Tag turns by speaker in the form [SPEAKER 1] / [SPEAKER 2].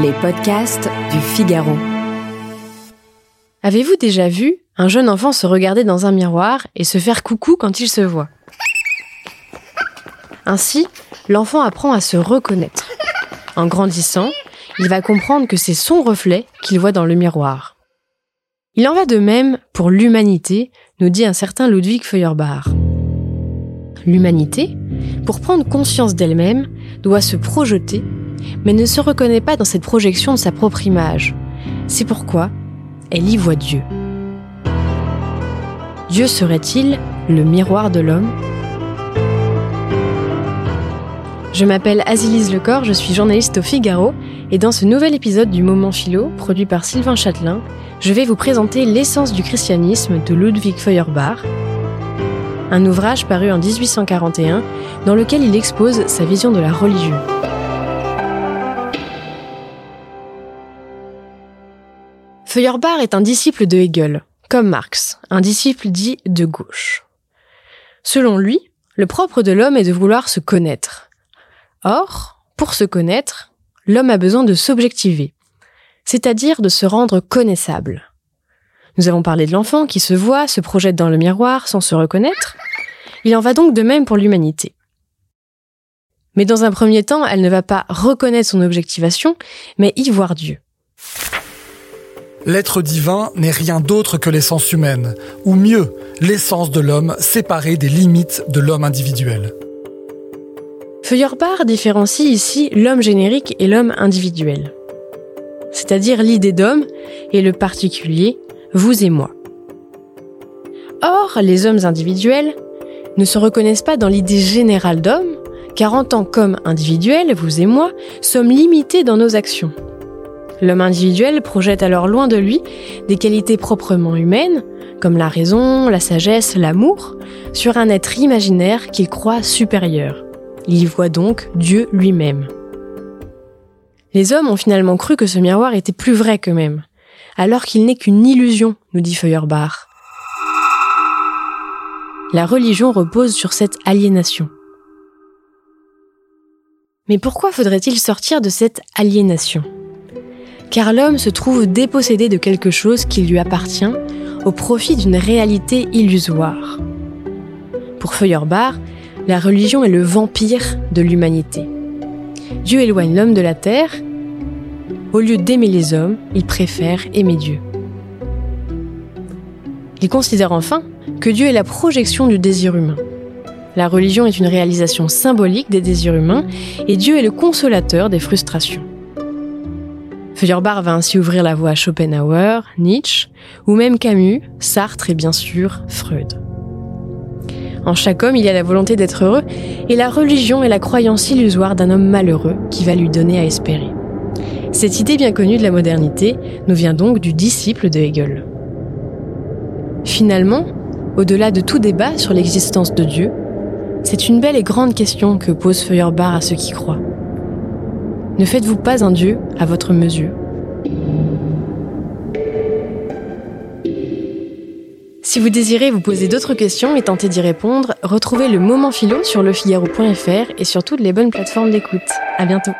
[SPEAKER 1] Les podcasts du Figaro.
[SPEAKER 2] Avez-vous déjà vu un jeune enfant se regarder dans un miroir et se faire coucou quand il se voit? Ainsi, l'enfant apprend à se reconnaître. En grandissant, il va comprendre que c'est son reflet qu'il voit dans le miroir. Il en va de même pour l'humanité, nous dit un certain Ludwig Feuerbach. L'humanité, pour prendre conscience d'elle-même, doit se projeter, mais ne se reconnaît pas dans cette projection de sa propre image. C'est pourquoi elle y voit Dieu. Dieu serait-il le miroir de l'homme? Je m'appelle Azilise Lecor, je suis journaliste au Figaro, et dans ce nouvel épisode du Moment Philo, produit par Sylvain Châtelain, je vais vous présenter L'essence du christianisme de Ludwig Feuerbach, un ouvrage paru en 1841 dans lequel il expose sa vision de la religion. Feuerbach est un disciple de Hegel, comme Marx, un disciple dit de gauche. Selon lui, le propre de l'homme est de vouloir se connaître. Or, pour se connaître, l'homme a besoin de s'objectiver, c'est-à-dire de se rendre connaissable. Nous avons parlé de l'enfant qui se voit, se projette dans le miroir sans se reconnaître. Il en va donc de même pour l'humanité. Mais dans un premier temps, elle ne va pas reconnaître son objectivation, mais y voir Dieu.
[SPEAKER 3] L'être divin n'est rien d'autre que l'essence humaine, ou mieux, l'essence de l'homme séparée des limites de l'homme individuel.
[SPEAKER 2] Feuerbach différencie ici l'homme générique et l'homme individuel, c'est-à-dire l'idée d'homme et le particulier, vous et moi. Or, les hommes individuels ne se reconnaissent pas dans l'idée générale d'homme, car en tant qu'homme individuel, vous et moi, sommes limités dans nos actions. L'homme individuel projette alors loin de lui des qualités proprement humaines, comme la raison, la sagesse, l'amour, sur un être imaginaire qu'il croit supérieur. Il y voit donc Dieu lui-même. Les hommes ont finalement cru que ce miroir était plus vrai qu'eux-mêmes, alors qu'il n'est qu'une illusion, nous dit Feuerbach. La religion repose sur cette aliénation. Mais pourquoi faudrait-il sortir de cette aliénation? Car l'homme se trouve dépossédé de quelque chose qui lui appartient au profit d'une réalité illusoire. Pour Feuerbach, la religion est le vampire de l'humanité. Dieu éloigne l'homme de la terre au lieu d'aimer les hommes, il préfère aimer Dieu. Il considère enfin que Dieu est la projection du désir humain. La religion est une réalisation symbolique des désirs humains et Dieu est le consolateur des frustrations. Feuerbach va ainsi ouvrir la voie à Schopenhauer, Nietzsche, ou même Camus, Sartre et bien sûr Freud. En chaque homme, il y a la volonté d'être heureux et la religion est la croyance illusoire d'un homme malheureux qui va lui donner à espérer. Cette idée bien connue de la modernité nous vient donc du disciple de Hegel. Finalement, au-delà de tout débat sur l'existence de Dieu, c'est une belle et grande question que pose Feuerbach à ceux qui croient. Ne faites-vous pas un Dieu à votre mesure? Si vous désirez vous poser d'autres questions et tenter d'y répondre, retrouvez le moment philo sur lefigaro.fr et sur toutes les bonnes plateformes d'écoute. À bientôt.